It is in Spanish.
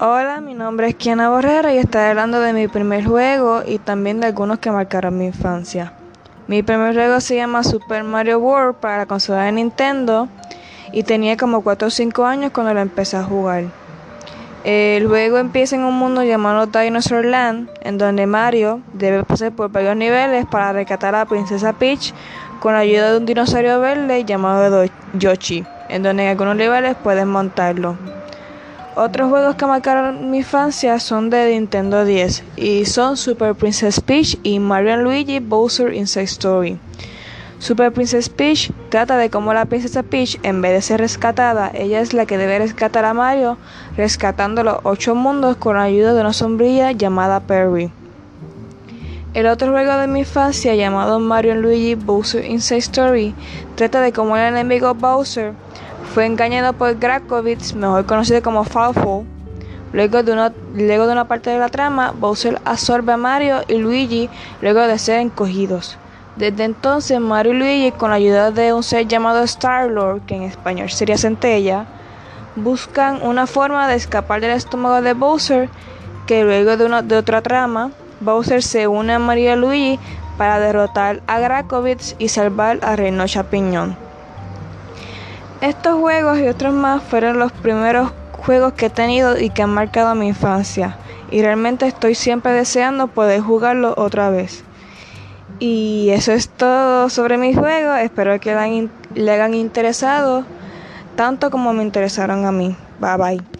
Hola, mi nombre es Kiana Borrera y estaré hablando de mi primer juego y también de algunos que marcaron mi infancia. Mi primer juego se llama Super Mario World para la consola de Nintendo y tenía como 4 o 5 años cuando lo empecé a jugar. El juego empieza en un mundo llamado Dinosaur Land, en donde Mario debe pasar por varios niveles para rescatar a la princesa Peach con la ayuda de un dinosaurio verde llamado Yoshi, en donde en algunos niveles puedes montarlo. Otros juegos que marcaron mi infancia son de Nintendo 10 y son Super Princess Peach y Mario Luigi Bowser Inside Story. Super Princess Peach trata de cómo la princesa Peach, en vez de ser rescatada, ella es la que debe rescatar a Mario, rescatando los ocho mundos con la ayuda de una sombrilla llamada Perry. El otro juego de mi infancia, llamado Mario Luigi Bowser Inside Story, trata de cómo el enemigo Bowser fue engañado por Grakovitz, mejor conocido como Falfo. Luego de, una, luego de una parte de la trama, Bowser absorbe a Mario y Luigi luego de ser encogidos. Desde entonces, Mario y Luigi, con la ayuda de un ser llamado Star-Lord, que en español sería Centella, buscan una forma de escapar del estómago de Bowser, que luego de, una, de otra trama, Bowser se une a Mario y Luigi para derrotar a Grakovitz y salvar a Reino Chapiñón. Estos juegos y otros más fueron los primeros juegos que he tenido y que han marcado mi infancia. Y realmente estoy siempre deseando poder jugarlo otra vez. Y eso es todo sobre mis juegos. Espero que le, hayan interesado tanto como me interesaron a mí. Bye bye.